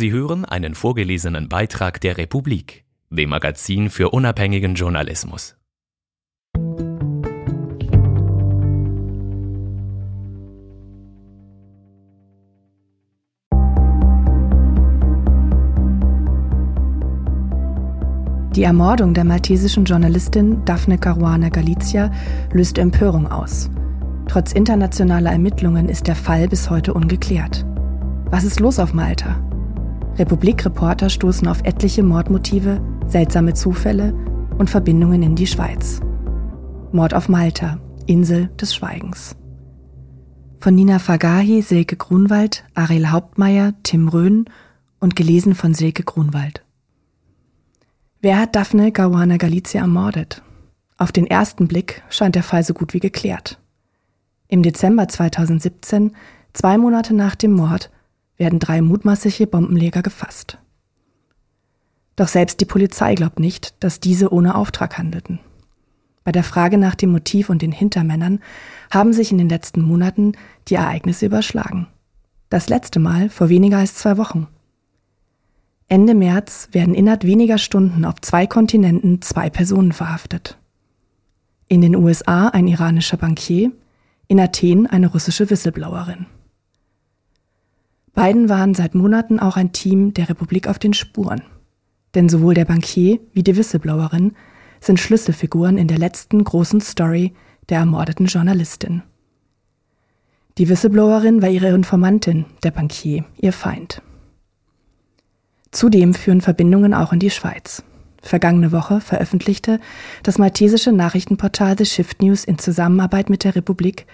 Sie hören einen vorgelesenen Beitrag der Republik, dem Magazin für unabhängigen Journalismus. Die Ermordung der maltesischen Journalistin Daphne Caruana Galizia löst Empörung aus. Trotz internationaler Ermittlungen ist der Fall bis heute ungeklärt. Was ist los auf Malta? Republikreporter stoßen auf etliche Mordmotive, seltsame Zufälle und Verbindungen in die Schweiz. Mord auf Malta, Insel des Schweigens. Von Nina Fagahi, Silke Grunwald, Ariel Hauptmeier, Tim Röhn und gelesen von Silke Grunwald. Wer hat Daphne Caruana Galizia ermordet? Auf den ersten Blick scheint der Fall so gut wie geklärt. Im Dezember 2017, zwei Monate nach dem Mord, werden drei mutmaßliche Bombenleger gefasst. Doch selbst die Polizei glaubt nicht, dass diese ohne Auftrag handelten. Bei der Frage nach dem Motiv und den Hintermännern haben sich in den letzten Monaten die Ereignisse überschlagen. Das letzte Mal vor weniger als zwei Wochen. Ende März werden innerhalb weniger Stunden auf zwei Kontinenten zwei Personen verhaftet. In den USA ein iranischer Bankier, in Athen eine russische Whistleblowerin. Beiden waren seit Monaten auch ein Team der Republik auf den Spuren. Denn sowohl der Bankier wie die Whistleblowerin sind Schlüsselfiguren in der letzten großen Story der ermordeten Journalistin. Die Whistleblowerin war ihre Informantin, der Bankier, ihr Feind. Zudem führen Verbindungen auch in die Schweiz. Vergangene Woche veröffentlichte das maltesische Nachrichtenportal The Shift News in Zusammenarbeit mit der Republik,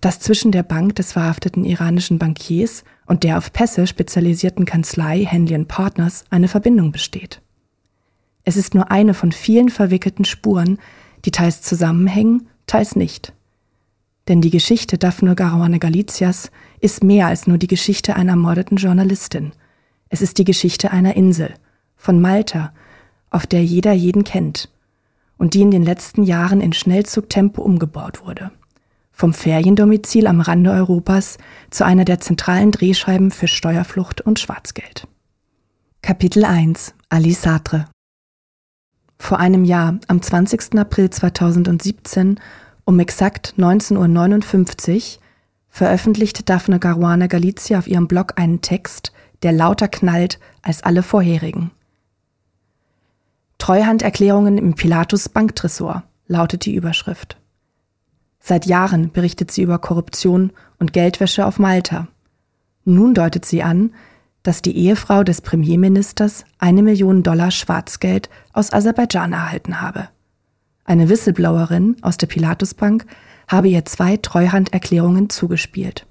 dass zwischen der Bank des verhafteten iranischen Bankiers und der auf Pässe spezialisierten Kanzlei Henley Partners eine Verbindung besteht. Es ist nur eine von vielen verwickelten Spuren, die teils zusammenhängen, teils nicht. Denn die Geschichte Daphne Caruana Galizias ist mehr als nur die Geschichte einer ermordeten Journalistin. Es ist die Geschichte einer Insel, von Malta, auf der jeder jeden kennt und die in den letzten Jahren in Schnellzugtempo umgebaut wurde. Vom Feriendomizil am Rande Europas zu einer der zentralen Drehscheiben für Steuerflucht und Schwarzgeld. Kapitel 1 Ali Sartre Vor einem Jahr, am 20. April 2017, um exakt 19.59 Uhr, veröffentlichte Daphne Caruana Galizia auf ihrem Blog einen Text, der lauter knallt als alle vorherigen. Treuhanderklärungen im Pilatus Banktresor lautet die Überschrift. Seit Jahren berichtet sie über Korruption und Geldwäsche auf Malta. Nun deutet sie an, dass die Ehefrau des Premierministers eine Million Dollar Schwarzgeld aus Aserbaidschan erhalten habe. Eine Whistleblowerin aus der Pilatusbank habe ihr zwei Treuhanderklärungen zugespielt.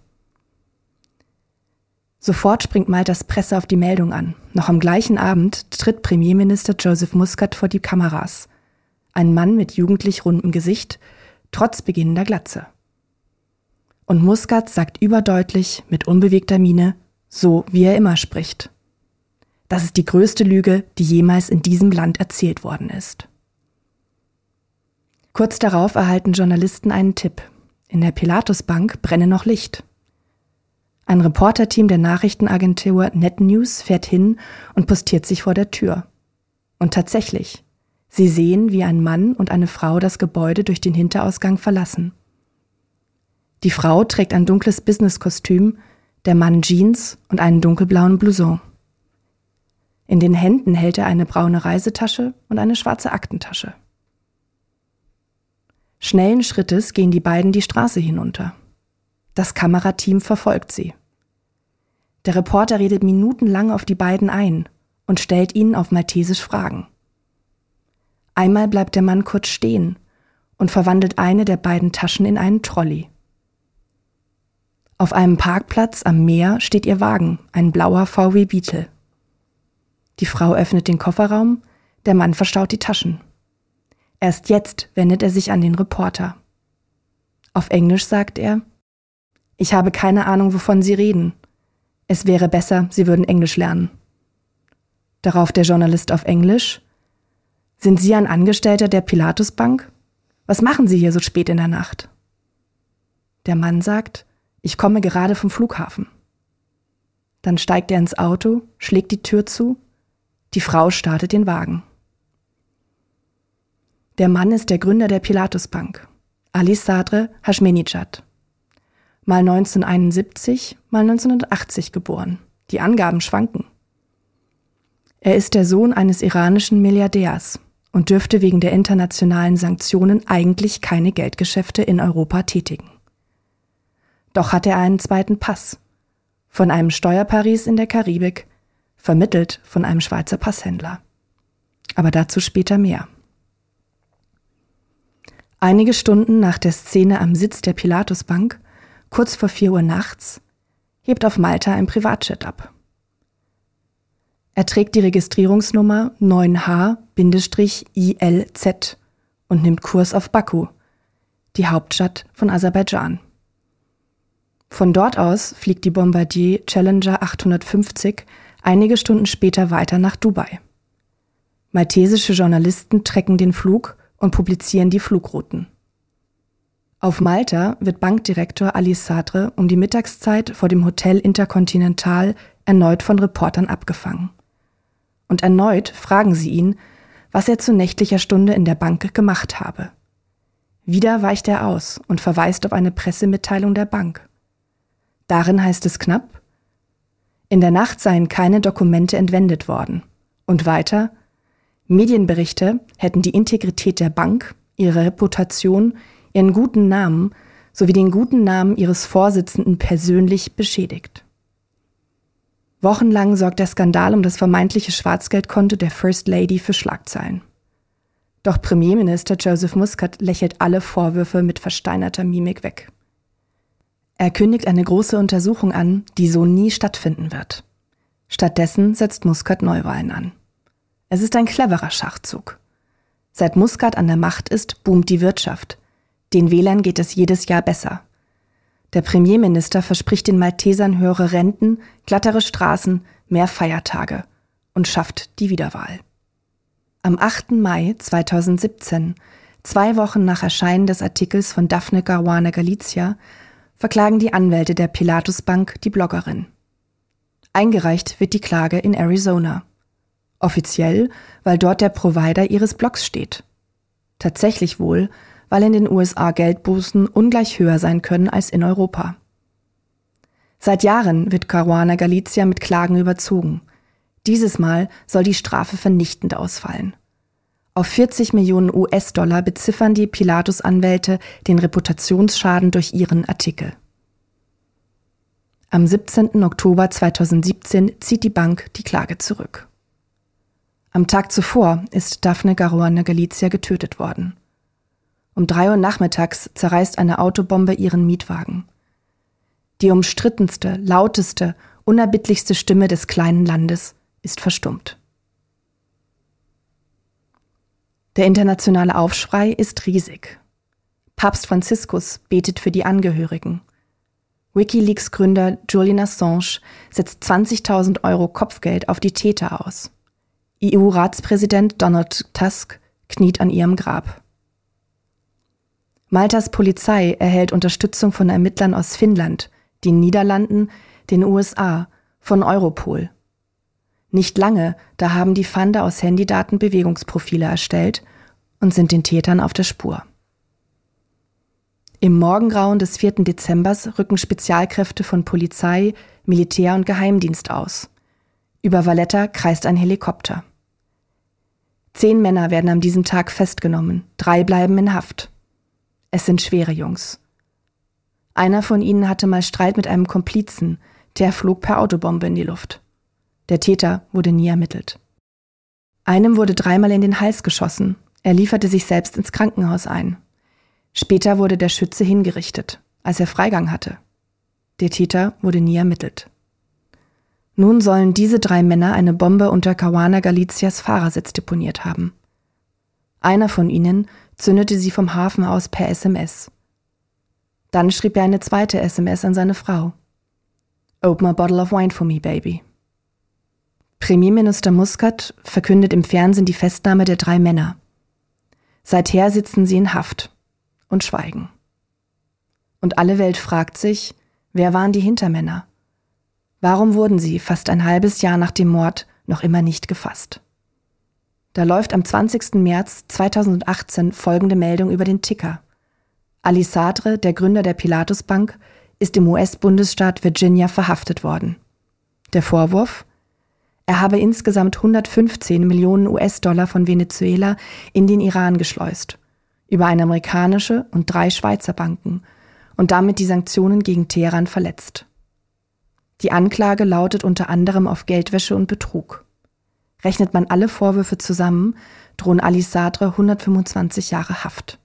Sofort springt Maltas Presse auf die Meldung an. Noch am gleichen Abend tritt Premierminister Joseph Muscat vor die Kameras. Ein Mann mit jugendlich rundem Gesicht, trotz beginnender Glatze. Und Muscat sagt überdeutlich, mit unbewegter Miene, so wie er immer spricht. Das ist die größte Lüge, die jemals in diesem Land erzählt worden ist. Kurz darauf erhalten Journalisten einen Tipp. In der Pilatusbank brenne noch Licht. Ein Reporterteam der Nachrichtenagentur NetNews fährt hin und postiert sich vor der Tür. Und tatsächlich, sie sehen, wie ein Mann und eine Frau das Gebäude durch den Hinterausgang verlassen. Die Frau trägt ein dunkles Businesskostüm, der Mann Jeans und einen dunkelblauen Blouson. In den Händen hält er eine braune Reisetasche und eine schwarze Aktentasche. Schnellen Schrittes gehen die beiden die Straße hinunter. Das Kamerateam verfolgt sie. Der Reporter redet minutenlang auf die beiden ein und stellt ihnen auf Maltesisch Fragen. Einmal bleibt der Mann kurz stehen und verwandelt eine der beiden Taschen in einen Trolley. Auf einem Parkplatz am Meer steht ihr Wagen, ein blauer VW Beetle. Die Frau öffnet den Kofferraum, der Mann verstaut die Taschen. Erst jetzt wendet er sich an den Reporter. Auf Englisch sagt er, ich habe keine Ahnung, wovon Sie reden. Es wäre besser, Sie würden Englisch lernen. Darauf der Journalist auf Englisch. Sind Sie ein Angestellter der Pilatusbank? Was machen Sie hier so spät in der Nacht? Der Mann sagt, ich komme gerade vom Flughafen. Dann steigt er ins Auto, schlägt die Tür zu. Die Frau startet den Wagen. Der Mann ist der Gründer der Pilatus Bank, Ali Sadre Hashmenijad. Mal 1971, mal 1980 geboren. Die Angaben schwanken. Er ist der Sohn eines iranischen Milliardärs und dürfte wegen der internationalen Sanktionen eigentlich keine Geldgeschäfte in Europa tätigen. Doch hat er einen zweiten Pass von einem Steuerparis in der Karibik, vermittelt von einem Schweizer Passhändler. Aber dazu später mehr. Einige Stunden nach der Szene am Sitz der Pilatusbank, kurz vor 4 Uhr nachts, hebt auf Malta ein Privatjet ab. Er trägt die Registrierungsnummer 9H-ILZ und nimmt Kurs auf Baku, die Hauptstadt von Aserbaidschan. Von dort aus fliegt die Bombardier Challenger 850 einige Stunden später weiter nach Dubai. Maltesische Journalisten trecken den Flug und publizieren die Flugrouten. Auf Malta wird Bankdirektor Ali Sadre um die Mittagszeit vor dem Hotel Intercontinental erneut von Reportern abgefangen. Und erneut fragen sie ihn, was er zu nächtlicher Stunde in der Bank gemacht habe. Wieder weicht er aus und verweist auf eine Pressemitteilung der Bank. Darin heißt es knapp, in der Nacht seien keine Dokumente entwendet worden. Und weiter, Medienberichte hätten die Integrität der Bank, ihre Reputation, ihren guten Namen sowie den guten Namen ihres Vorsitzenden persönlich beschädigt. Wochenlang sorgt der Skandal um das vermeintliche Schwarzgeldkonto der First Lady für Schlagzeilen. Doch Premierminister Joseph Muscat lächelt alle Vorwürfe mit versteinerter Mimik weg. Er kündigt eine große Untersuchung an, die so nie stattfinden wird. Stattdessen setzt Muscat Neuwahlen an. Es ist ein cleverer Schachzug. Seit Muscat an der Macht ist, boomt die Wirtschaft. Den Wählern geht es jedes Jahr besser. Der Premierminister verspricht den Maltesern höhere Renten, glattere Straßen, mehr Feiertage und schafft die Wiederwahl. Am 8. Mai 2017, zwei Wochen nach Erscheinen des Artikels von Daphne Caruana Galizia, verklagen die Anwälte der Pilatus Bank die Bloggerin. Eingereicht wird die Klage in Arizona. Offiziell, weil dort der Provider ihres Blogs steht. Tatsächlich wohl, weil in den USA Geldbußen ungleich höher sein können als in Europa. Seit Jahren wird Caruana Galizia mit Klagen überzogen. Dieses Mal soll die Strafe vernichtend ausfallen. Auf 40 Millionen US-Dollar beziffern die Pilatus-Anwälte den Reputationsschaden durch ihren Artikel. Am 17. Oktober 2017 zieht die Bank die Klage zurück. Am Tag zuvor ist Daphne Caruana Galizia getötet worden. Um drei Uhr nachmittags zerreißt eine Autobombe ihren Mietwagen. Die umstrittenste, lauteste, unerbittlichste Stimme des kleinen Landes ist verstummt. Der internationale Aufschrei ist riesig. Papst Franziskus betet für die Angehörigen. Wikileaks-Gründer Julian Assange setzt 20.000 Euro Kopfgeld auf die Täter aus. EU-Ratspräsident Donald Tusk kniet an ihrem Grab. Maltas Polizei erhält Unterstützung von Ermittlern aus Finnland, den Niederlanden, den USA, von Europol. Nicht lange, da haben die Fande aus Handydaten Bewegungsprofile erstellt und sind den Tätern auf der Spur. Im Morgengrauen des 4. Dezembers rücken Spezialkräfte von Polizei, Militär und Geheimdienst aus. Über Valletta kreist ein Helikopter. Zehn Männer werden an diesem Tag festgenommen, drei bleiben in Haft. Es sind schwere Jungs. Einer von ihnen hatte mal Streit mit einem Komplizen, der flog per Autobombe in die Luft. Der Täter wurde nie ermittelt. Einem wurde dreimal in den Hals geschossen. Er lieferte sich selbst ins Krankenhaus ein. Später wurde der Schütze hingerichtet, als er Freigang hatte. Der Täter wurde nie ermittelt. Nun sollen diese drei Männer eine Bombe unter Caruana Galicias Fahrersitz deponiert haben. Einer von ihnen zündete sie vom Hafen aus per SMS. Dann schrieb er eine zweite SMS an seine Frau. Open a bottle of wine for me, baby. Premierminister Muscat verkündet im Fernsehen die Festnahme der drei Männer. Seither sitzen sie in Haft und schweigen. Und alle Welt fragt sich, wer waren die Hintermänner? Warum wurden sie fast ein halbes Jahr nach dem Mord noch immer nicht gefasst? Da läuft am 20. März 2018 folgende Meldung über den Ticker. Ali Sadre, der Gründer der Pilatus Bank, ist im US-Bundesstaat Virginia verhaftet worden. Der Vorwurf? Er habe insgesamt 115 Millionen US-Dollar von Venezuela in den Iran geschleust, über eine amerikanische und drei Schweizer Banken und damit die Sanktionen gegen Teheran verletzt. Die Anklage lautet unter anderem auf Geldwäsche und Betrug. Rechnet man alle Vorwürfe zusammen, drohen Ali Sadre 125 Jahre Haft.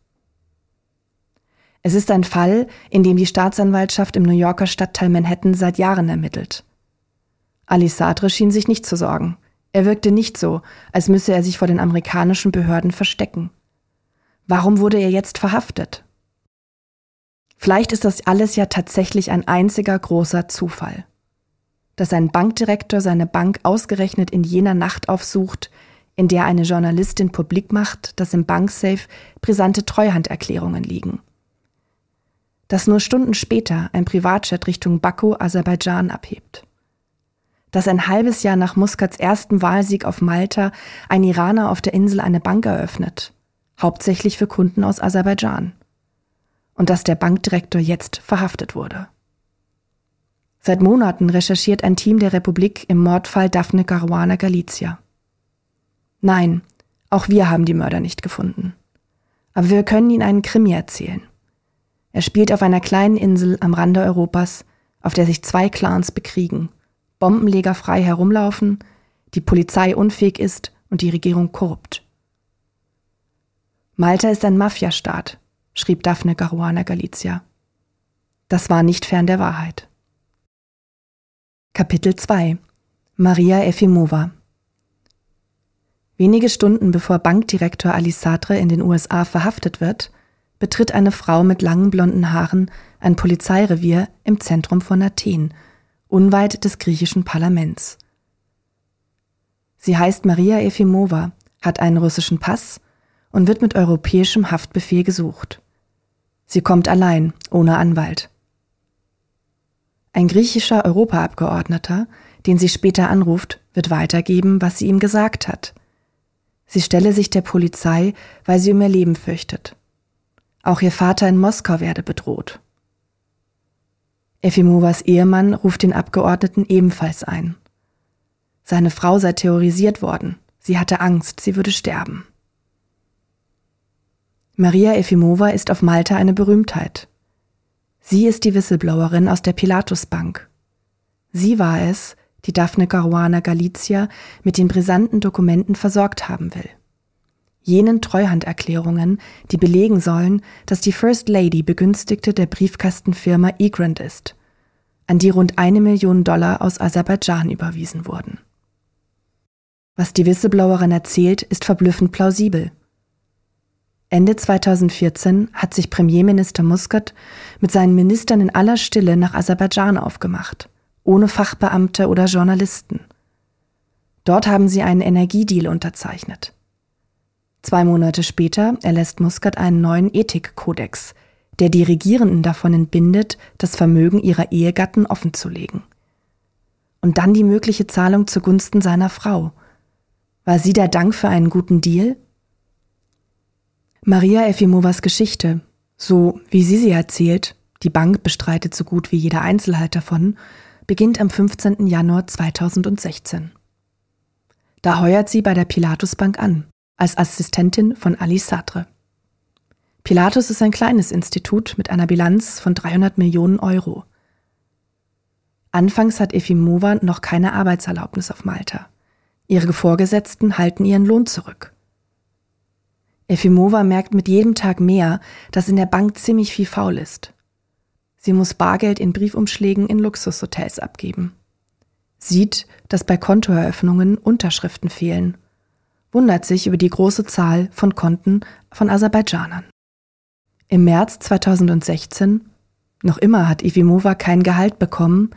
Es ist ein Fall, in dem die Staatsanwaltschaft im New Yorker Stadtteil Manhattan seit Jahren ermittelt. Ali Sadre schien sich nicht zu sorgen. Er wirkte nicht so, als müsse er sich vor den amerikanischen Behörden verstecken. Warum wurde er jetzt verhaftet? Vielleicht ist das alles ja tatsächlich ein einziger großer Zufall. Dass ein Bankdirektor seine Bank ausgerechnet in jener Nacht aufsucht, in der eine Journalistin publik macht, dass im Banksafe brisante Treuhanderklärungen liegen. Dass nur Stunden später ein Privatjet Richtung Baku, Aserbaidschan abhebt dass ein halbes Jahr nach Muskats ersten Wahlsieg auf Malta ein Iraner auf der Insel eine Bank eröffnet, hauptsächlich für Kunden aus Aserbaidschan. Und dass der Bankdirektor jetzt verhaftet wurde. Seit Monaten recherchiert ein Team der Republik im Mordfall Daphne Caruana Galizia. Nein, auch wir haben die Mörder nicht gefunden. Aber wir können Ihnen einen Krimi erzählen. Er spielt auf einer kleinen Insel am Rande Europas, auf der sich zwei Clans bekriegen – Bombenleger frei herumlaufen, die Polizei unfähig ist und die Regierung korrupt. Malta ist ein Mafiastaat, schrieb Daphne Caruana Galizia. Das war nicht fern der Wahrheit. Kapitel 2 Maria Efimova Wenige Stunden bevor Bankdirektor Ali Sadre in den USA verhaftet wird, betritt eine Frau mit langen blonden Haaren ein Polizeirevier im Zentrum von Athen unweit des griechischen Parlaments. Sie heißt Maria Efimova, hat einen russischen Pass und wird mit europäischem Haftbefehl gesucht. Sie kommt allein, ohne Anwalt. Ein griechischer Europaabgeordneter, den sie später anruft, wird weitergeben, was sie ihm gesagt hat. Sie stelle sich der Polizei, weil sie um ihr Leben fürchtet. Auch ihr Vater in Moskau werde bedroht. Efimovas Ehemann ruft den Abgeordneten ebenfalls ein. Seine Frau sei terrorisiert worden. Sie hatte Angst, sie würde sterben. Maria Efimova ist auf Malta eine Berühmtheit. Sie ist die Whistleblowerin aus der Pilatus Bank. Sie war es, die Daphne Caruana Galizia mit den brisanten Dokumenten versorgt haben will. Jenen Treuhanderklärungen, die belegen sollen, dass die First Lady Begünstigte der Briefkastenfirma Egrant ist, an die rund eine Million Dollar aus Aserbaidschan überwiesen wurden. Was die Whistleblowerin erzählt, ist verblüffend plausibel. Ende 2014 hat sich Premierminister Muscat mit seinen Ministern in aller Stille nach Aserbaidschan aufgemacht, ohne Fachbeamte oder Journalisten. Dort haben sie einen Energiedeal unterzeichnet. Zwei Monate später erlässt Muscat einen neuen Ethikkodex, der die Regierenden davon entbindet, das Vermögen ihrer Ehegatten offenzulegen. Und dann die mögliche Zahlung zugunsten seiner Frau. War sie der Dank für einen guten Deal? Maria Efimovas Geschichte, so wie sie sie erzählt, die Bank bestreitet so gut wie jeder Einzelheit davon, beginnt am 15. Januar 2016. Da heuert sie bei der Pilatus Bank an als Assistentin von Ali Sadre. Pilatus ist ein kleines Institut mit einer Bilanz von 300 Millionen Euro. Anfangs hat Efimova noch keine Arbeitserlaubnis auf Malta. Ihre Vorgesetzten halten ihren Lohn zurück. Efimova merkt mit jedem Tag mehr, dass in der Bank ziemlich viel faul ist. Sie muss Bargeld in Briefumschlägen in Luxushotels abgeben. Sieht, dass bei Kontoeröffnungen Unterschriften fehlen wundert sich über die große Zahl von Konten von Aserbaidschanern. Im März 2016, noch immer hat Ivimova kein Gehalt bekommen,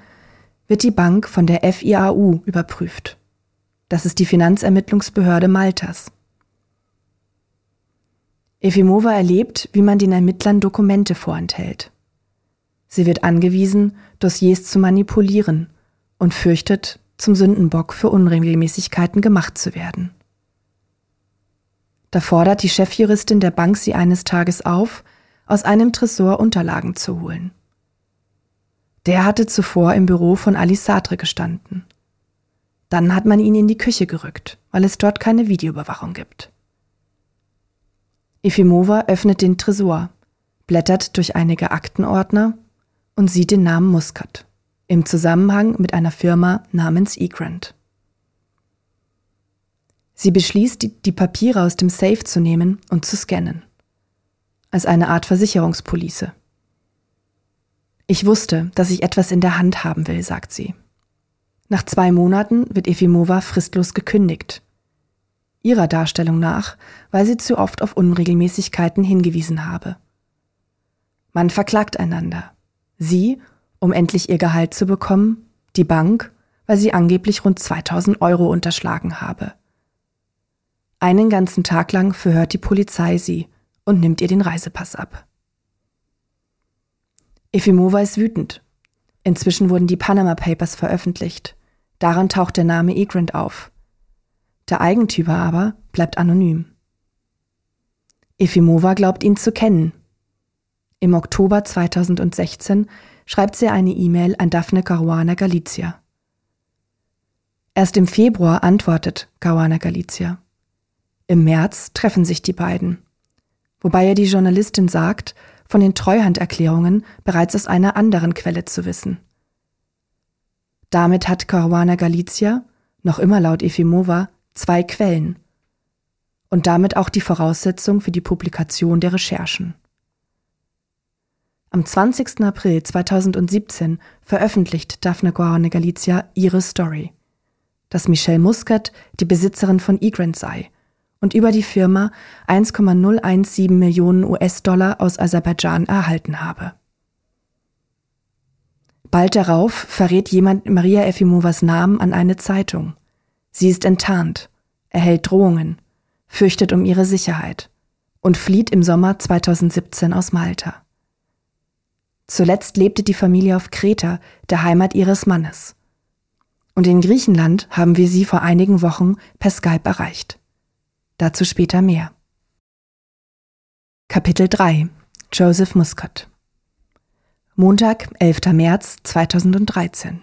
wird die Bank von der FIAU überprüft. Das ist die Finanzermittlungsbehörde Maltas. Efimova erlebt, wie man den Ermittlern Dokumente vorenthält. Sie wird angewiesen, Dossiers zu manipulieren und fürchtet, zum Sündenbock für Unregelmäßigkeiten gemacht zu werden. Da fordert die Chefjuristin der Bank sie eines Tages auf, aus einem Tresor Unterlagen zu holen. Der hatte zuvor im Büro von Alice Sartre gestanden. Dann hat man ihn in die Küche gerückt, weil es dort keine Videoüberwachung gibt. Efimova öffnet den Tresor, blättert durch einige Aktenordner und sieht den Namen Muscat im Zusammenhang mit einer Firma namens eGrant. Sie beschließt, die Papiere aus dem Safe zu nehmen und zu scannen. Als eine Art Versicherungspolice. Ich wusste, dass ich etwas in der Hand haben will, sagt sie. Nach zwei Monaten wird Efimova fristlos gekündigt. Ihrer Darstellung nach, weil sie zu oft auf Unregelmäßigkeiten hingewiesen habe. Man verklagt einander. Sie, um endlich ihr Gehalt zu bekommen, die Bank, weil sie angeblich rund 2000 Euro unterschlagen habe. Einen ganzen Tag lang verhört die Polizei sie und nimmt ihr den Reisepass ab. Efimova ist wütend. Inzwischen wurden die Panama Papers veröffentlicht. Daran taucht der Name Egrant auf. Der Eigentümer aber bleibt anonym. Efimova glaubt ihn zu kennen. Im Oktober 2016 schreibt sie eine E-Mail an Daphne Caruana Galizia. Erst im Februar antwortet Caruana Galizia. Im März treffen sich die beiden. Wobei er die Journalistin sagt, von den Treuhanderklärungen bereits aus einer anderen Quelle zu wissen. Damit hat Caruana Galizia, noch immer laut Efimova, zwei Quellen und damit auch die Voraussetzung für die Publikation der Recherchen. Am 20. April 2017 veröffentlicht Daphne Caruana Galizia ihre Story, dass Michelle Muscat die Besitzerin von eGrant sei und über die Firma 1,017 Millionen US-Dollar aus Aserbaidschan erhalten habe. Bald darauf verrät jemand Maria Efimovas Namen an eine Zeitung. Sie ist enttarnt, erhält Drohungen, fürchtet um ihre Sicherheit und flieht im Sommer 2017 aus Malta. Zuletzt lebte die Familie auf Kreta, der Heimat ihres Mannes. Und in Griechenland haben wir sie vor einigen Wochen per Skype erreicht. Dazu später mehr. Kapitel 3 Joseph Muscat Montag, 11. März 2013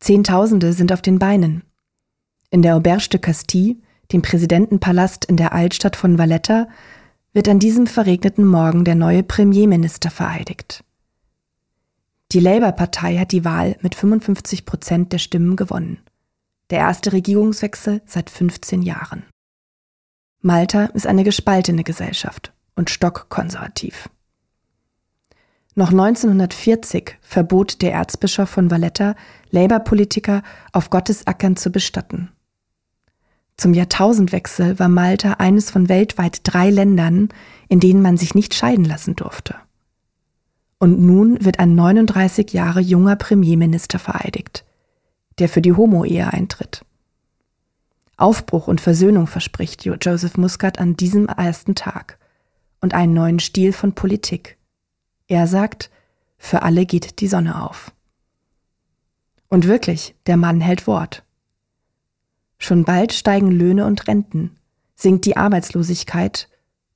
Zehntausende sind auf den Beinen. In der Auberge de Castille, dem Präsidentenpalast in der Altstadt von Valletta, wird an diesem verregneten Morgen der neue Premierminister vereidigt. Die Labour-Partei hat die Wahl mit 55 Prozent der Stimmen gewonnen der erste Regierungswechsel seit 15 Jahren. Malta ist eine gespaltene Gesellschaft und stockkonservativ. Noch 1940 verbot der Erzbischof von Valletta Labour-Politiker auf Gottesackern zu bestatten. Zum Jahrtausendwechsel war Malta eines von weltweit drei Ländern, in denen man sich nicht scheiden lassen durfte. Und nun wird ein 39 Jahre junger Premierminister vereidigt, der für die Homo-Ehe eintritt. Aufbruch und Versöhnung verspricht Joseph Muscat an diesem ersten Tag und einen neuen Stil von Politik. Er sagt, für alle geht die Sonne auf. Und wirklich, der Mann hält Wort. Schon bald steigen Löhne und Renten, sinkt die Arbeitslosigkeit,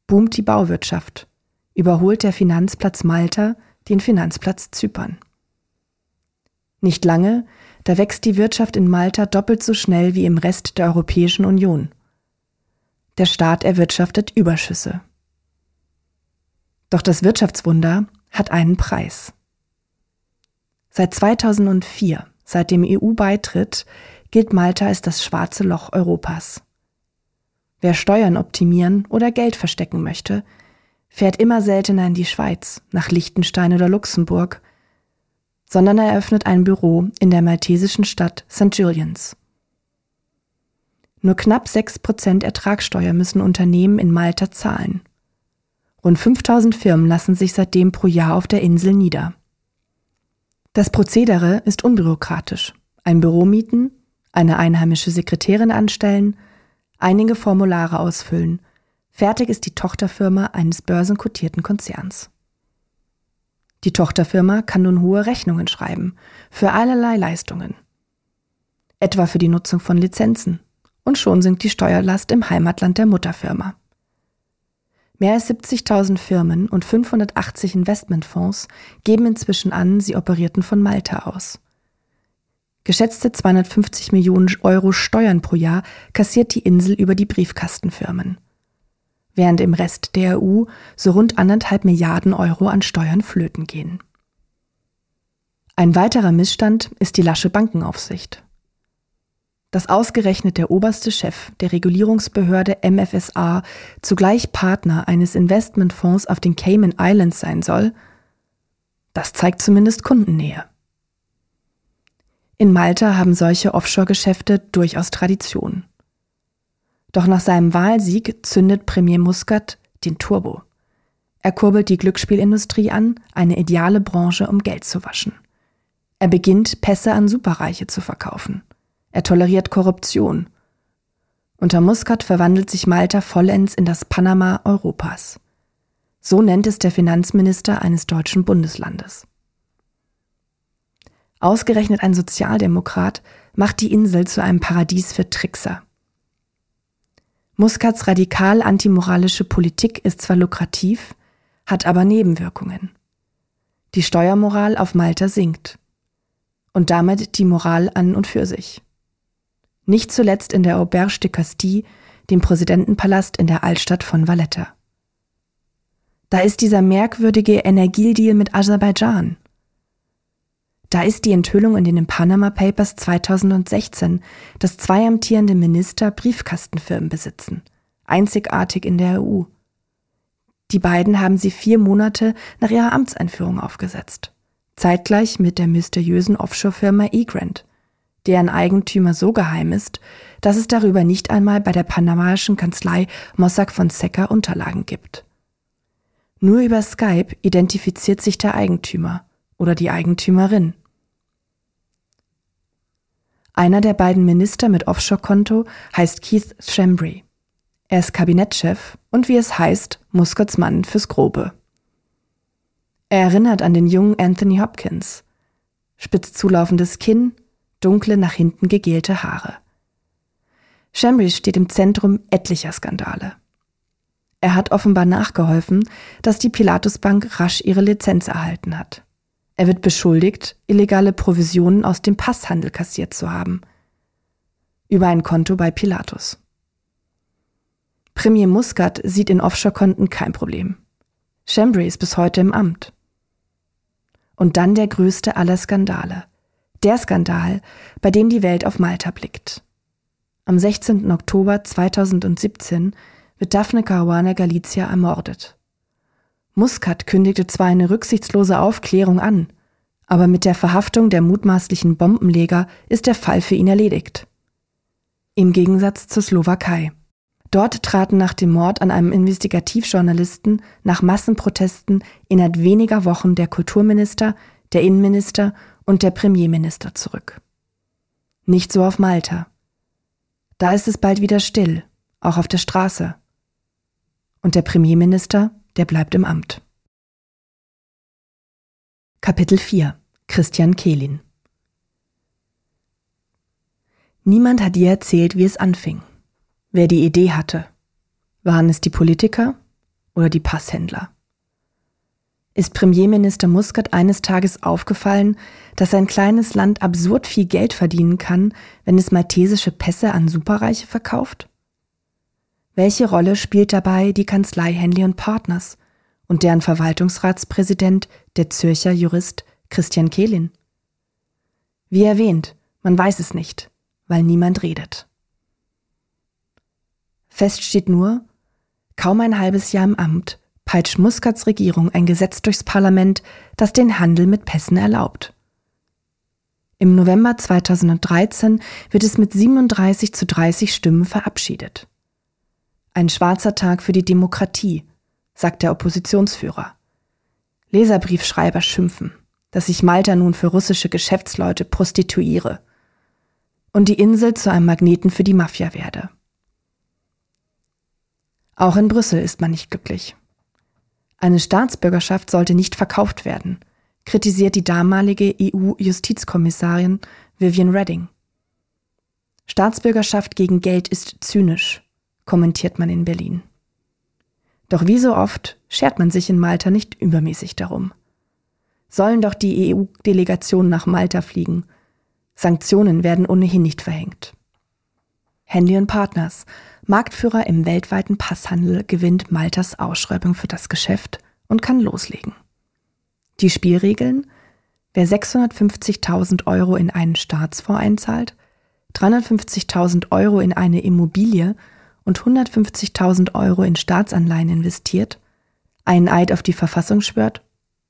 boomt die Bauwirtschaft, überholt der Finanzplatz Malta den Finanzplatz Zypern. Nicht lange da wächst die Wirtschaft in Malta doppelt so schnell wie im Rest der Europäischen Union. Der Staat erwirtschaftet Überschüsse. Doch das Wirtschaftswunder hat einen Preis. Seit 2004, seit dem EU-Beitritt, gilt Malta als das schwarze Loch Europas. Wer Steuern optimieren oder Geld verstecken möchte, fährt immer seltener in die Schweiz, nach Liechtenstein oder Luxemburg, sondern er eröffnet ein Büro in der maltesischen Stadt St. Julians. Nur knapp 6% Ertragssteuer müssen Unternehmen in Malta zahlen. Rund 5000 Firmen lassen sich seitdem pro Jahr auf der Insel nieder. Das Prozedere ist unbürokratisch. Ein Büro mieten, eine einheimische Sekretärin anstellen, einige Formulare ausfüllen. Fertig ist die Tochterfirma eines börsenkotierten Konzerns. Die Tochterfirma kann nun hohe Rechnungen schreiben für allerlei Leistungen. Etwa für die Nutzung von Lizenzen. Und schon sinkt die Steuerlast im Heimatland der Mutterfirma. Mehr als 70.000 Firmen und 580 Investmentfonds geben inzwischen an, sie operierten von Malta aus. Geschätzte 250 Millionen Euro Steuern pro Jahr kassiert die Insel über die Briefkastenfirmen. Während im Rest der EU so rund anderthalb Milliarden Euro an Steuern flöten gehen. Ein weiterer Missstand ist die lasche Bankenaufsicht dass ausgerechnet der oberste Chef der Regulierungsbehörde MFSA zugleich Partner eines Investmentfonds auf den Cayman Islands sein soll, das zeigt zumindest Kundennähe. In Malta haben solche Offshore-Geschäfte durchaus Tradition. Doch nach seinem Wahlsieg zündet Premier Muscat den Turbo. Er kurbelt die Glücksspielindustrie an, eine ideale Branche, um Geld zu waschen. Er beginnt, Pässe an Superreiche zu verkaufen. Er toleriert Korruption. Unter Muscat verwandelt sich Malta vollends in das Panama Europas. So nennt es der Finanzminister eines deutschen Bundeslandes. Ausgerechnet ein Sozialdemokrat macht die Insel zu einem Paradies für Trickser. Muscats radikal antimoralische Politik ist zwar lukrativ, hat aber Nebenwirkungen. Die Steuermoral auf Malta sinkt. Und damit die Moral an und für sich. Nicht zuletzt in der Auberge de Castille, dem Präsidentenpalast in der Altstadt von Valletta. Da ist dieser merkwürdige Energiedeal mit Aserbaidschan. Da ist die Enthüllung in den Panama Papers 2016, dass zwei amtierende Minister Briefkastenfirmen besitzen. Einzigartig in der EU. Die beiden haben sie vier Monate nach ihrer Amtseinführung aufgesetzt. Zeitgleich mit der mysteriösen Offshore-Firma eGrant deren Eigentümer so geheim ist, dass es darüber nicht einmal bei der panamaischen Kanzlei Mossack Fonseca Unterlagen gibt. Nur über Skype identifiziert sich der Eigentümer oder die Eigentümerin. Einer der beiden Minister mit Offshore-Konto heißt Keith Chambry. Er ist Kabinettschef und wie es heißt, Muscats Mann fürs Grobe. Er erinnert an den jungen Anthony Hopkins. Spitz zulaufendes Kinn, dunkle, nach hinten gegelte Haare. Chambry steht im Zentrum etlicher Skandale. Er hat offenbar nachgeholfen, dass die Pilatus Bank rasch ihre Lizenz erhalten hat. Er wird beschuldigt, illegale Provisionen aus dem Passhandel kassiert zu haben. Über ein Konto bei Pilatus. Premier Muscat sieht in Offshore-Konten kein Problem. Chambry ist bis heute im Amt. Und dann der größte aller Skandale. Der Skandal, bei dem die Welt auf Malta blickt. Am 16. Oktober 2017 wird Daphne Caruana Galizia ermordet. Muscat kündigte zwar eine rücksichtslose Aufklärung an, aber mit der Verhaftung der mutmaßlichen Bombenleger ist der Fall für ihn erledigt. Im Gegensatz zur Slowakei. Dort traten nach dem Mord an einem Investigativjournalisten nach Massenprotesten innerhalb weniger Wochen der Kulturminister, der Innenminister und der Premierminister zurück. Nicht so auf Malta. Da ist es bald wieder still, auch auf der Straße. Und der Premierminister, der bleibt im Amt. Kapitel 4 Christian Kehlin Niemand hat dir erzählt, wie es anfing, wer die Idee hatte. Waren es die Politiker oder die Passhändler? ist Premierminister Muscat eines Tages aufgefallen, dass sein kleines Land absurd viel Geld verdienen kann, wenn es maltesische Pässe an Superreiche verkauft? Welche Rolle spielt dabei die Kanzlei Henley Partners und deren Verwaltungsratspräsident, der Zürcher Jurist Christian Kehlin? Wie erwähnt, man weiß es nicht, weil niemand redet. Fest steht nur, kaum ein halbes Jahr im Amt peitscht Muscats Regierung ein Gesetz durchs Parlament, das den Handel mit Pässen erlaubt. Im November 2013 wird es mit 37 zu 30 Stimmen verabschiedet. Ein schwarzer Tag für die Demokratie, sagt der Oppositionsführer. Leserbriefschreiber schimpfen, dass sich Malta nun für russische Geschäftsleute prostituiere und die Insel zu einem Magneten für die Mafia werde. Auch in Brüssel ist man nicht glücklich. Eine Staatsbürgerschaft sollte nicht verkauft werden. kritisiert die damalige EU-Justizkommissarin Vivian Redding. Staatsbürgerschaft gegen Geld ist zynisch, kommentiert man in Berlin. Doch wie so oft schert man sich in Malta nicht übermäßig darum. Sollen doch die EU-Delegationen nach Malta fliegen. Sanktionen werden ohnehin nicht verhängt. Hanley Partners, Marktführer im weltweiten Passhandel, gewinnt Maltas Ausschreibung für das Geschäft und kann loslegen. Die Spielregeln? Wer 650.000 Euro in einen Staatsfonds einzahlt, 350.000 Euro in eine Immobilie und 150.000 Euro in Staatsanleihen investiert, einen Eid auf die Verfassung schwört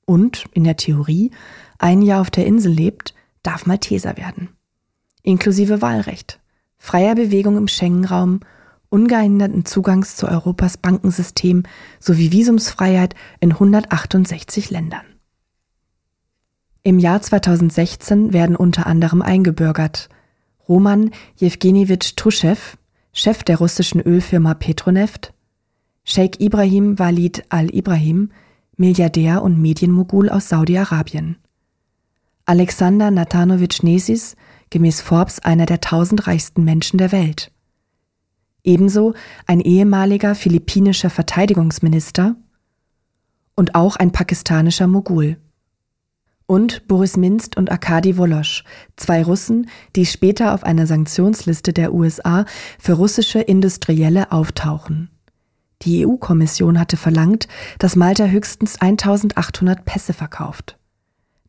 und, in der Theorie, ein Jahr auf der Insel lebt, darf Malteser werden. Inklusive Wahlrecht, freier Bewegung im Schengen-Raum, ungehinderten Zugangs zu Europas Bankensystem sowie Visumsfreiheit in 168 Ländern. Im Jahr 2016 werden unter anderem eingebürgert Roman Jewgenjewitsch Tuschew, Chef der russischen Ölfirma Petroneft, Sheikh Ibrahim Walid al-Ibrahim, Milliardär und Medienmogul aus Saudi-Arabien. Alexander Nathanowitsch Nesis, gemäß Forbes einer der tausend reichsten Menschen der Welt. Ebenso ein ehemaliger philippinischer Verteidigungsminister und auch ein pakistanischer Mogul. Und Boris Minst und Arkadi Wolosch, zwei Russen, die später auf einer Sanktionsliste der USA für russische Industrielle auftauchen. Die EU-Kommission hatte verlangt, dass Malta höchstens 1800 Pässe verkauft.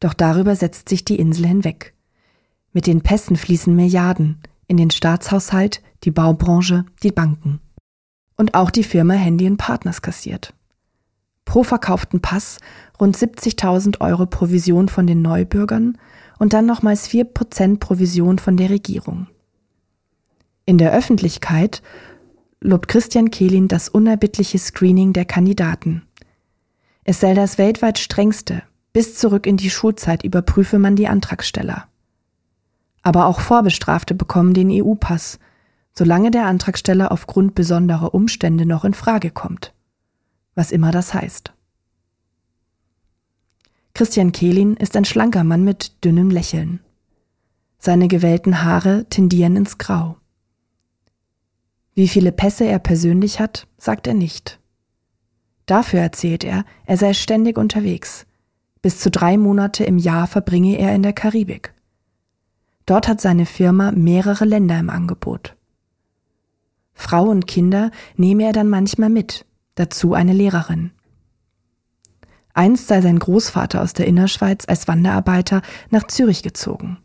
Doch darüber setzt sich die Insel hinweg. Mit den Pässen fließen Milliarden in den Staatshaushalt, die Baubranche, die Banken. Und auch die Firma Handy Partners kassiert. Pro verkauften Pass rund 70.000 Euro Provision von den Neubürgern und dann nochmals 4% Provision von der Regierung. In der Öffentlichkeit lobt Christian Kehlin das unerbittliche Screening der Kandidaten. Es sei das weltweit strengste, bis zurück in die Schulzeit überprüfe man die Antragsteller. Aber auch Vorbestrafte bekommen den EU-Pass, solange der Antragsteller aufgrund besonderer Umstände noch in Frage kommt. Was immer das heißt. Christian Kehlin ist ein schlanker Mann mit dünnem Lächeln. Seine gewellten Haare tendieren ins Grau. Wie viele Pässe er persönlich hat, sagt er nicht. Dafür erzählt er, er sei ständig unterwegs. Bis zu drei Monate im Jahr verbringe er in der Karibik. Dort hat seine Firma mehrere Länder im Angebot. Frau und Kinder nehme er dann manchmal mit, dazu eine Lehrerin. Einst sei sein Großvater aus der Innerschweiz als Wanderarbeiter nach Zürich gezogen,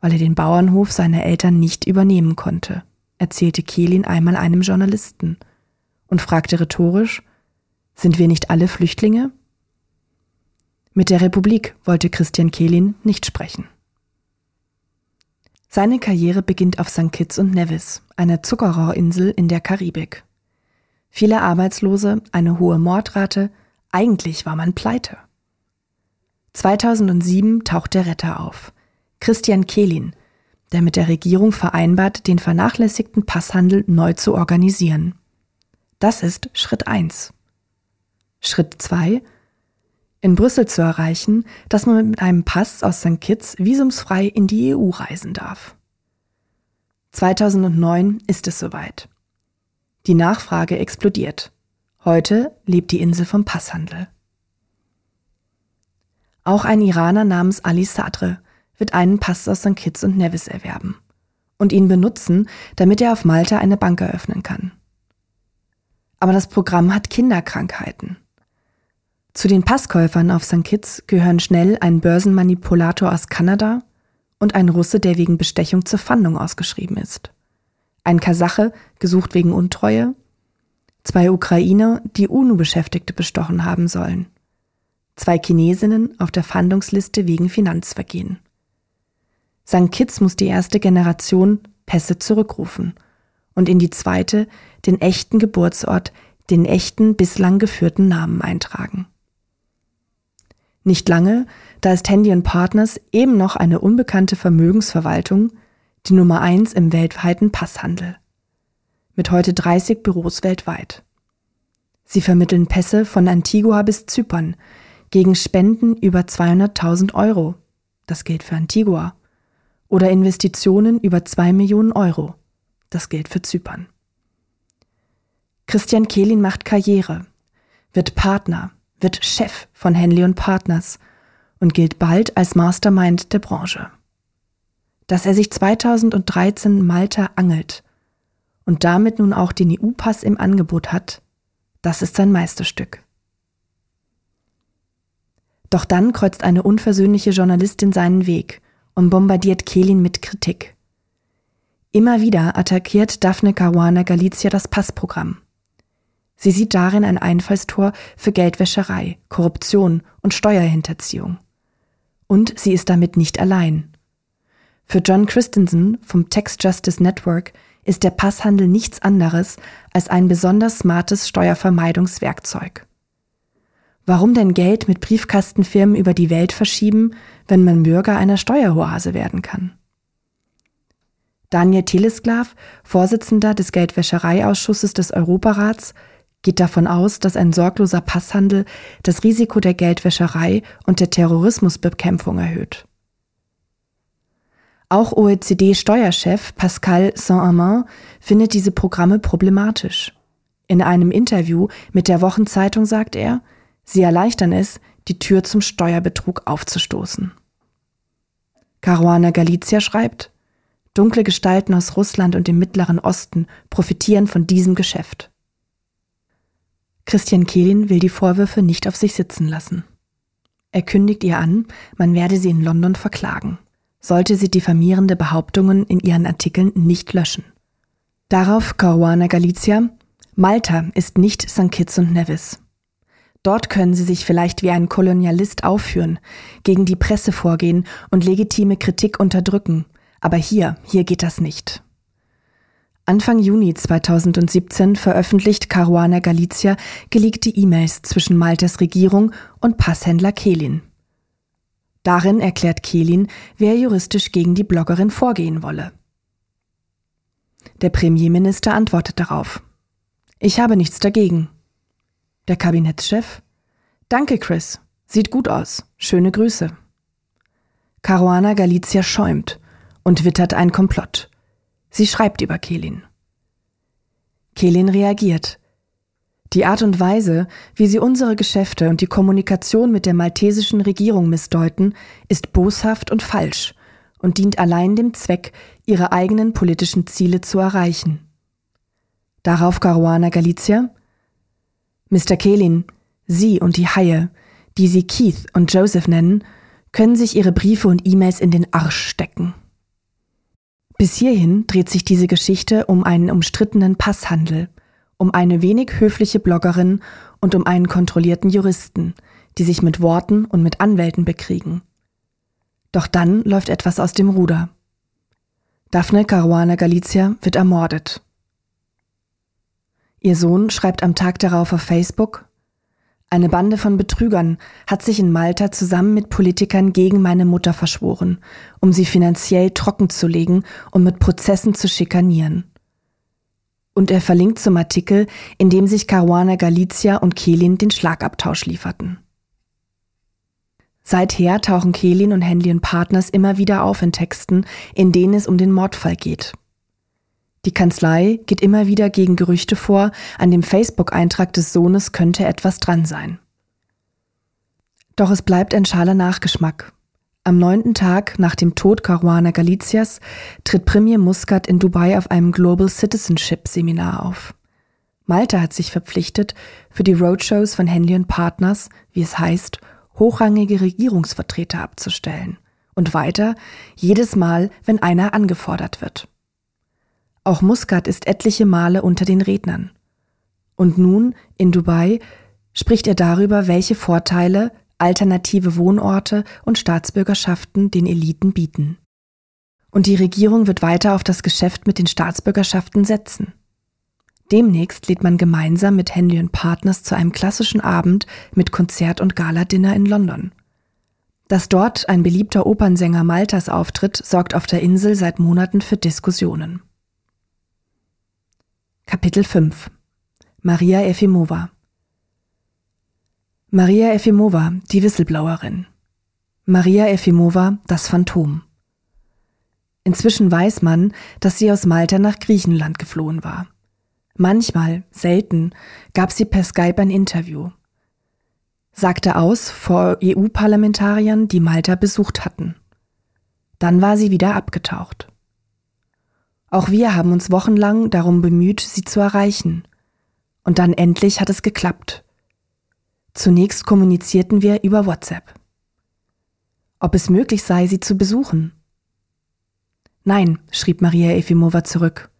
weil er den Bauernhof seiner Eltern nicht übernehmen konnte erzählte Kehlin einmal einem Journalisten und fragte rhetorisch, sind wir nicht alle Flüchtlinge? Mit der Republik wollte Christian Kehlin nicht sprechen. Seine Karriere beginnt auf St. Kitts und Nevis, einer Zuckerrohrinsel in der Karibik. Viele Arbeitslose, eine hohe Mordrate, eigentlich war man pleite. 2007 taucht der Retter auf. Christian Kehlin, der mit der Regierung vereinbart, den vernachlässigten Passhandel neu zu organisieren. Das ist Schritt 1. Schritt 2. In Brüssel zu erreichen, dass man mit einem Pass aus St. Kitts visumsfrei in die EU reisen darf. 2009 ist es soweit. Die Nachfrage explodiert. Heute lebt die Insel vom Passhandel. Auch ein Iraner namens Ali Sadre wird einen Pass aus St. Kitts und Nevis erwerben und ihn benutzen, damit er auf Malta eine Bank eröffnen kann. Aber das Programm hat Kinderkrankheiten. Zu den Passkäufern auf St. Kitts gehören schnell ein Börsenmanipulator aus Kanada und ein Russe, der wegen Bestechung zur Fahndung ausgeschrieben ist. Ein Kasache, gesucht wegen Untreue, zwei Ukrainer, die UNO-Beschäftigte bestochen haben sollen, zwei Chinesinnen auf der Fahndungsliste wegen Finanzvergehen. St. Kitts muss die erste Generation Pässe zurückrufen und in die zweite den echten Geburtsort, den echten bislang geführten Namen eintragen. Nicht lange, da ist Handy Partners eben noch eine unbekannte Vermögensverwaltung, die Nummer eins im weltweiten Passhandel. Mit heute 30 Büros weltweit. Sie vermitteln Pässe von Antigua bis Zypern, gegen Spenden über 200.000 Euro. Das gilt für Antigua. Oder Investitionen über 2 Millionen Euro. Das gilt für Zypern. Christian Kehlin macht Karriere, wird Partner, wird Chef von Henley und Partners und gilt bald als Mastermind der Branche. Dass er sich 2013 Malta angelt und damit nun auch den EU-Pass im Angebot hat, das ist sein Meisterstück. Doch dann kreuzt eine unversöhnliche Journalistin seinen Weg und bombardiert Kehlin mit Kritik. Immer wieder attackiert Daphne Caruana Galizia das Passprogramm. Sie sieht darin ein Einfallstor für Geldwäscherei, Korruption und Steuerhinterziehung. Und sie ist damit nicht allein. Für John Christensen vom Tax Justice Network ist der Passhandel nichts anderes als ein besonders smartes Steuervermeidungswerkzeug. Warum denn Geld mit Briefkastenfirmen über die Welt verschieben, wenn man Bürger einer Steueroase werden kann? Daniel Telesklav, Vorsitzender des Geldwäschereiausschusses des Europarats, geht davon aus, dass ein sorgloser Passhandel das Risiko der Geldwäscherei und der Terrorismusbekämpfung erhöht. Auch OECD-Steuerchef Pascal Saint-Amand findet diese Programme problematisch. In einem Interview mit der Wochenzeitung sagt er, sie erleichtern es, die Tür zum Steuerbetrug aufzustoßen. Caruana Galizia schreibt, dunkle Gestalten aus Russland und dem Mittleren Osten profitieren von diesem Geschäft. Christian Kehlin will die Vorwürfe nicht auf sich sitzen lassen. Er kündigt ihr an, man werde sie in London verklagen, sollte sie diffamierende Behauptungen in ihren Artikeln nicht löschen. Darauf Caruana Galizia, Malta ist nicht St. Kitts und Nevis. Dort können sie sich vielleicht wie ein Kolonialist aufführen, gegen die Presse vorgehen und legitime Kritik unterdrücken, aber hier, hier geht das nicht. Anfang Juni 2017 veröffentlicht Caruana Galizia geleakte E-Mails zwischen Maltas Regierung und Passhändler Kehlin. Darin erklärt Kehlin, wer juristisch gegen die Bloggerin vorgehen wolle. Der Premierminister antwortet darauf. Ich habe nichts dagegen. Der Kabinettschef. Danke, Chris. Sieht gut aus. Schöne Grüße. Caruana Galizia schäumt und wittert ein Komplott. Sie schreibt über Kelin. Kelin reagiert. Die Art und Weise, wie sie unsere Geschäfte und die Kommunikation mit der maltesischen Regierung missdeuten, ist boshaft und falsch und dient allein dem Zweck, ihre eigenen politischen Ziele zu erreichen. Darauf Caruana Galizia. Mr. Kelin, Sie und die Haie, die Sie Keith und Joseph nennen, können sich ihre Briefe und E-Mails in den Arsch stecken. Bis hierhin dreht sich diese Geschichte um einen umstrittenen Passhandel, um eine wenig höfliche Bloggerin und um einen kontrollierten Juristen, die sich mit Worten und mit Anwälten bekriegen. Doch dann läuft etwas aus dem Ruder. Daphne Caruana Galizia wird ermordet. Ihr Sohn schreibt am Tag darauf auf Facebook, eine Bande von Betrügern hat sich in Malta zusammen mit Politikern gegen meine Mutter verschworen, um sie finanziell trockenzulegen und mit Prozessen zu schikanieren. Und er verlinkt zum Artikel, in dem sich Caruana Galizia und Kelin den Schlagabtausch lieferten. Seither tauchen Kelin und Henley Partners immer wieder auf in Texten, in denen es um den Mordfall geht. Die Kanzlei geht immer wieder gegen Gerüchte vor, an dem Facebook-Eintrag des Sohnes könnte etwas dran sein. Doch es bleibt ein schaler Nachgeschmack. Am neunten Tag nach dem Tod Caruana Galicias tritt Premier Muscat in Dubai auf einem Global Citizenship Seminar auf. Malta hat sich verpflichtet, für die Roadshows von Henley Partners, wie es heißt, hochrangige Regierungsvertreter abzustellen. Und weiter, jedes Mal, wenn einer angefordert wird. Auch Muscat ist etliche Male unter den Rednern. Und nun, in Dubai, spricht er darüber, welche Vorteile alternative Wohnorte und Staatsbürgerschaften den Eliten bieten. Und die Regierung wird weiter auf das Geschäft mit den Staatsbürgerschaften setzen. Demnächst lädt man gemeinsam mit Henley Partners zu einem klassischen Abend mit Konzert und Galadinner in London. Dass dort ein beliebter Opernsänger Maltas auftritt, sorgt auf der Insel seit Monaten für Diskussionen. Kapitel 5 Maria Efimova Maria Efimova, die Whistleblowerin. Maria Efimova, das Phantom. Inzwischen weiß man, dass sie aus Malta nach Griechenland geflohen war. Manchmal, selten, gab sie per Skype ein Interview. Sagte aus vor EU-Parlamentariern, die Malta besucht hatten. Dann war sie wieder abgetaucht. Auch wir haben uns wochenlang darum bemüht, sie zu erreichen. Und dann endlich hat es geklappt. Zunächst kommunizierten wir über WhatsApp. Ob es möglich sei, sie zu besuchen. Nein, schrieb Maria Efimova zurück.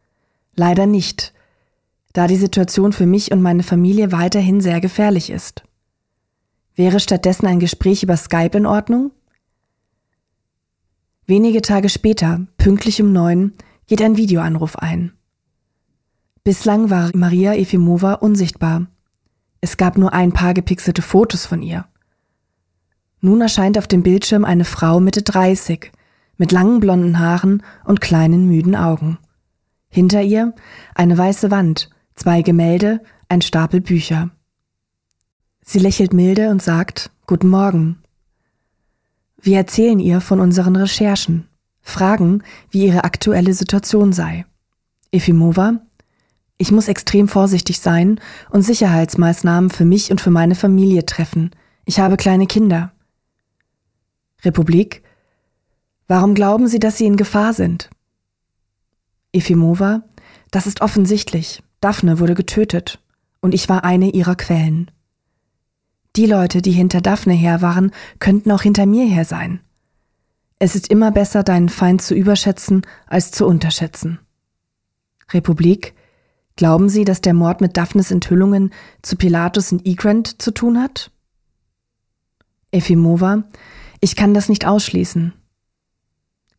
Leider nicht, da die Situation für mich und meine Familie weiterhin sehr gefährlich ist. Wäre stattdessen ein Gespräch über Skype in Ordnung? Wenige Tage später, pünktlich um neun, geht ein Videoanruf ein. Bislang war Maria Efimova unsichtbar. Es gab nur ein paar gepixelte Fotos von ihr. Nun erscheint auf dem Bildschirm eine Frau Mitte 30, mit langen blonden Haaren und kleinen müden Augen. Hinter ihr eine weiße Wand, zwei Gemälde, ein Stapel Bücher. Sie lächelt milde und sagt Guten Morgen. Wir erzählen ihr von unseren Recherchen, fragen, wie ihre aktuelle Situation sei. Efimova, ich muss extrem vorsichtig sein und Sicherheitsmaßnahmen für mich und für meine Familie treffen. Ich habe kleine Kinder. Republik, warum glauben Sie, dass Sie in Gefahr sind? Efimova, das ist offensichtlich. Daphne wurde getötet und ich war eine ihrer Quellen. Die Leute, die hinter Daphne her waren, könnten auch hinter mir her sein. Es ist immer besser, deinen Feind zu überschätzen, als zu unterschätzen. Republik, glauben Sie, dass der Mord mit Daphnes Enthüllungen zu Pilatus in Egrant zu tun hat? Efimova, ich kann das nicht ausschließen.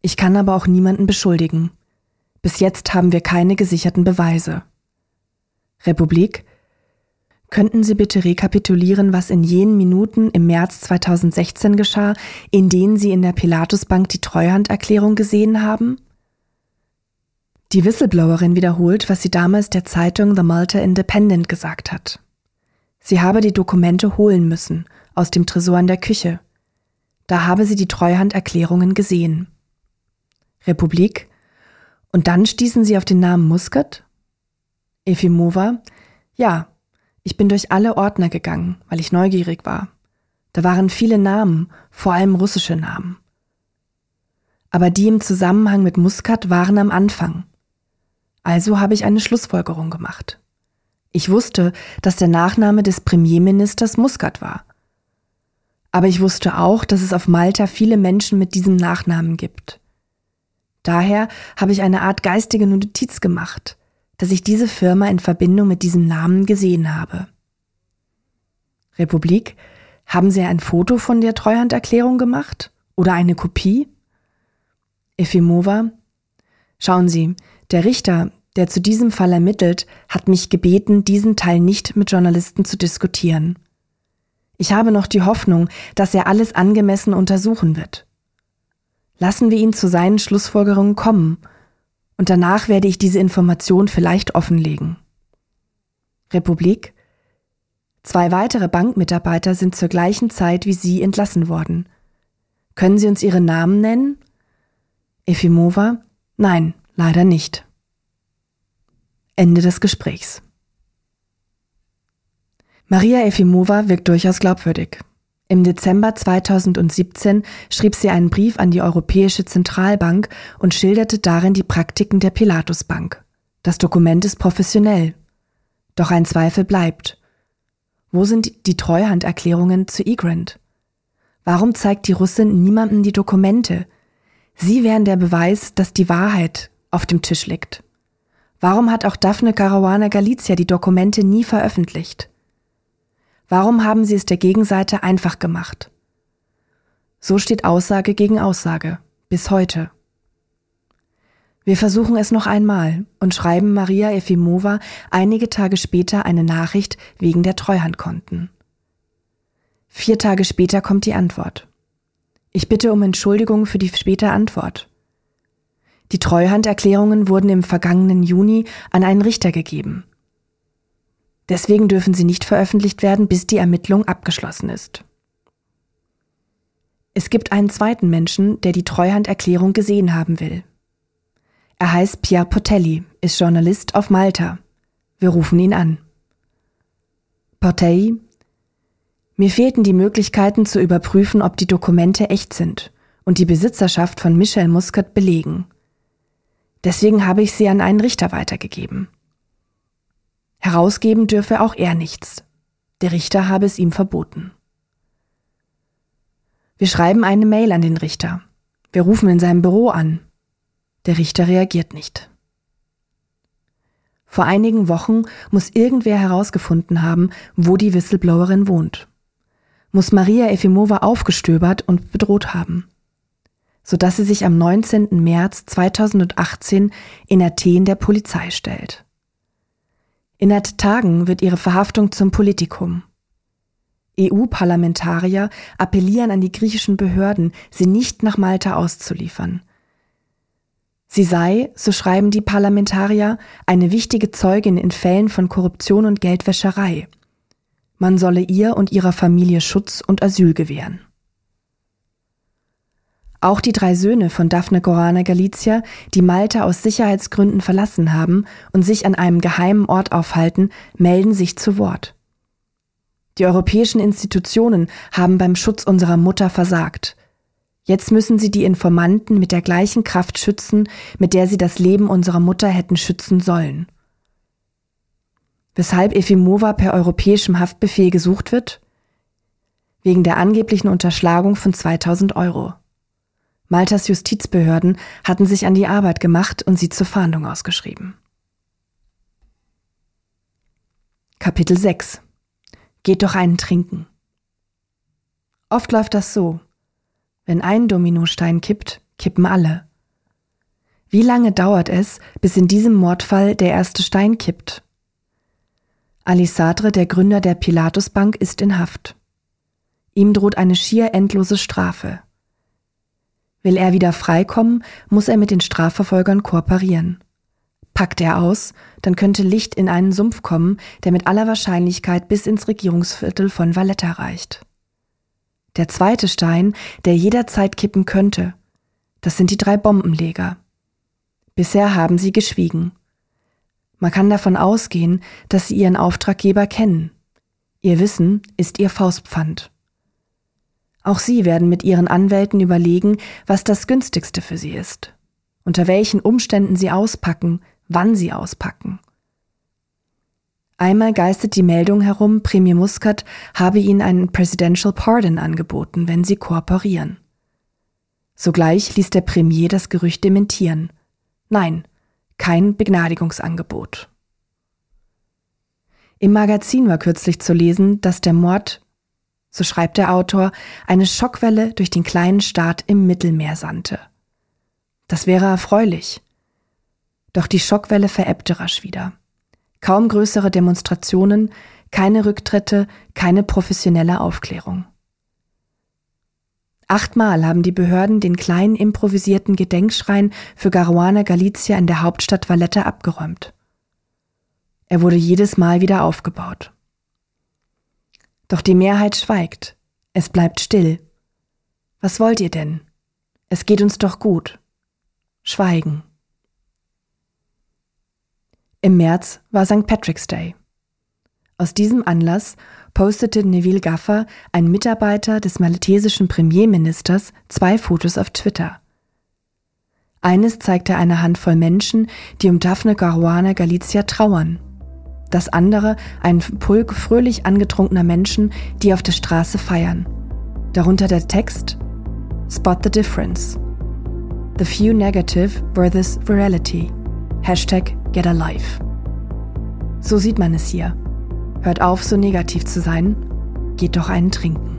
Ich kann aber auch niemanden beschuldigen. Bis jetzt haben wir keine gesicherten Beweise. Republik, Könnten Sie bitte rekapitulieren, was in jenen Minuten im März 2016 geschah, in denen Sie in der Pilatusbank die Treuhanderklärung gesehen haben? Die Whistleblowerin wiederholt, was sie damals der Zeitung The Malta Independent gesagt hat. Sie habe die Dokumente holen müssen, aus dem Tresor in der Küche. Da habe sie die Treuhanderklärungen gesehen. Republik? Und dann stießen sie auf den Namen Muscat? Efimova? Ja, ich bin durch alle Ordner gegangen, weil ich neugierig war. Da waren viele Namen, vor allem russische Namen. Aber die im Zusammenhang mit Muscat waren am Anfang. Also habe ich eine Schlussfolgerung gemacht. Ich wusste, dass der Nachname des Premierministers Muscat war. Aber ich wusste auch, dass es auf Malta viele Menschen mit diesem Nachnamen gibt. Daher habe ich eine Art geistige Notiz gemacht, dass ich diese Firma in Verbindung mit diesem Namen gesehen habe. Republik, haben Sie ein Foto von der Treuhanderklärung gemacht? Oder eine Kopie? Efimova, schauen Sie, der Richter, der zu diesem Fall ermittelt, hat mich gebeten, diesen Teil nicht mit Journalisten zu diskutieren. Ich habe noch die Hoffnung, dass er alles angemessen untersuchen wird. Lassen wir ihn zu seinen Schlussfolgerungen kommen und danach werde ich diese Information vielleicht offenlegen. Republik Zwei weitere Bankmitarbeiter sind zur gleichen Zeit wie Sie entlassen worden. Können Sie uns Ihre Namen nennen? Efimova Nein, leider nicht. Ende des Gesprächs. Maria Efimova wirkt durchaus glaubwürdig. Im Dezember 2017 schrieb sie einen Brief an die Europäische Zentralbank und schilderte darin die Praktiken der Pilatusbank. Das Dokument ist professionell. Doch ein Zweifel bleibt. Wo sind die Treuhanderklärungen zu Egrant? Warum zeigt die Russin niemandem die Dokumente? Sie wären der Beweis, dass die Wahrheit auf dem Tisch liegt. Warum hat auch Daphne Caruana Galizia die Dokumente nie veröffentlicht? Warum haben sie es der Gegenseite einfach gemacht? So steht Aussage gegen Aussage, bis heute. Wir versuchen es noch einmal und schreiben Maria Efimova einige Tage später eine Nachricht wegen der Treuhandkonten. Vier Tage später kommt die Antwort. Ich bitte um Entschuldigung für die späte Antwort. Die Treuhanderklärungen wurden im vergangenen Juni an einen Richter gegeben. Deswegen dürfen sie nicht veröffentlicht werden, bis die Ermittlung abgeschlossen ist. Es gibt einen zweiten Menschen, der die Treuhanderklärung gesehen haben will. Er heißt Pierre Portelli, ist Journalist auf Malta. Wir rufen ihn an. Portelli, mir fehlten die Möglichkeiten zu überprüfen, ob die Dokumente echt sind und die Besitzerschaft von Michel Muscat belegen. Deswegen habe ich sie an einen Richter weitergegeben. Herausgeben dürfe auch er nichts. Der Richter habe es ihm verboten. Wir schreiben eine Mail an den Richter. Wir rufen in seinem Büro an. Der Richter reagiert nicht. Vor einigen Wochen muss irgendwer herausgefunden haben, wo die Whistleblowerin wohnt. Muss Maria Efimova aufgestöbert und bedroht haben, sodass sie sich am 19. März 2018 in Athen der Polizei stellt. Innerhalb Tagen wird ihre Verhaftung zum Politikum. EU-Parlamentarier appellieren an die griechischen Behörden, sie nicht nach Malta auszuliefern. Sie sei, so schreiben die Parlamentarier, eine wichtige Zeugin in Fällen von Korruption und Geldwäscherei. Man solle ihr und ihrer Familie Schutz und Asyl gewähren. Auch die drei Söhne von Daphne Gorana Galizia, die Malta aus Sicherheitsgründen verlassen haben und sich an einem geheimen Ort aufhalten, melden sich zu Wort. Die europäischen Institutionen haben beim Schutz unserer Mutter versagt. Jetzt müssen sie die Informanten mit der gleichen Kraft schützen, mit der sie das Leben unserer Mutter hätten schützen sollen. Weshalb Efimova per europäischem Haftbefehl gesucht wird? Wegen der angeblichen Unterschlagung von 2000 Euro. Maltas Justizbehörden hatten sich an die Arbeit gemacht und sie zur Fahndung ausgeschrieben. Kapitel 6 Geht doch einen trinken. Oft läuft das so. Wenn ein Dominostein kippt, kippen alle. Wie lange dauert es, bis in diesem Mordfall der erste Stein kippt? Ali Sadre, der Gründer der Pilatus Bank, ist in Haft. Ihm droht eine schier endlose Strafe. Will er wieder freikommen, muss er mit den Strafverfolgern kooperieren. Packt er aus, dann könnte Licht in einen Sumpf kommen, der mit aller Wahrscheinlichkeit bis ins Regierungsviertel von Valletta reicht. Der zweite Stein, der jederzeit kippen könnte, das sind die drei Bombenleger. Bisher haben sie geschwiegen. Man kann davon ausgehen, dass sie ihren Auftraggeber kennen. Ihr Wissen ist ihr Faustpfand. Auch sie werden mit ihren Anwälten überlegen, was das günstigste für sie ist, unter welchen Umständen sie auspacken, wann sie auspacken. Einmal geistet die Meldung herum, Premier Muscat habe ihnen einen Presidential Pardon angeboten, wenn sie kooperieren. Sogleich ließ der Premier das Gerücht dementieren. Nein, kein Begnadigungsangebot. Im Magazin war kürzlich zu lesen, dass der Mord so schreibt der Autor, eine Schockwelle durch den kleinen Staat im Mittelmeer sandte. Das wäre erfreulich. Doch die Schockwelle verebbte rasch wieder. Kaum größere Demonstrationen, keine Rücktritte, keine professionelle Aufklärung. Achtmal haben die Behörden den kleinen improvisierten Gedenkschrein für Garuana Galizia in der Hauptstadt Valletta abgeräumt. Er wurde jedes Mal wieder aufgebaut. Doch die Mehrheit schweigt. Es bleibt still. Was wollt ihr denn? Es geht uns doch gut. Schweigen. Im März war St. Patrick's Day. Aus diesem Anlass postete Neville Gaffer, ein Mitarbeiter des maltesischen Premierministers, zwei Fotos auf Twitter. Eines zeigte eine Handvoll Menschen, die um Daphne Caruana Galizia trauern das andere ein Pulk fröhlich angetrunkener Menschen, die auf der Straße feiern. Darunter der Text Spot the difference. The few negative versus virality. Hashtag get alive. So sieht man es hier. Hört auf, so negativ zu sein. Geht doch einen trinken.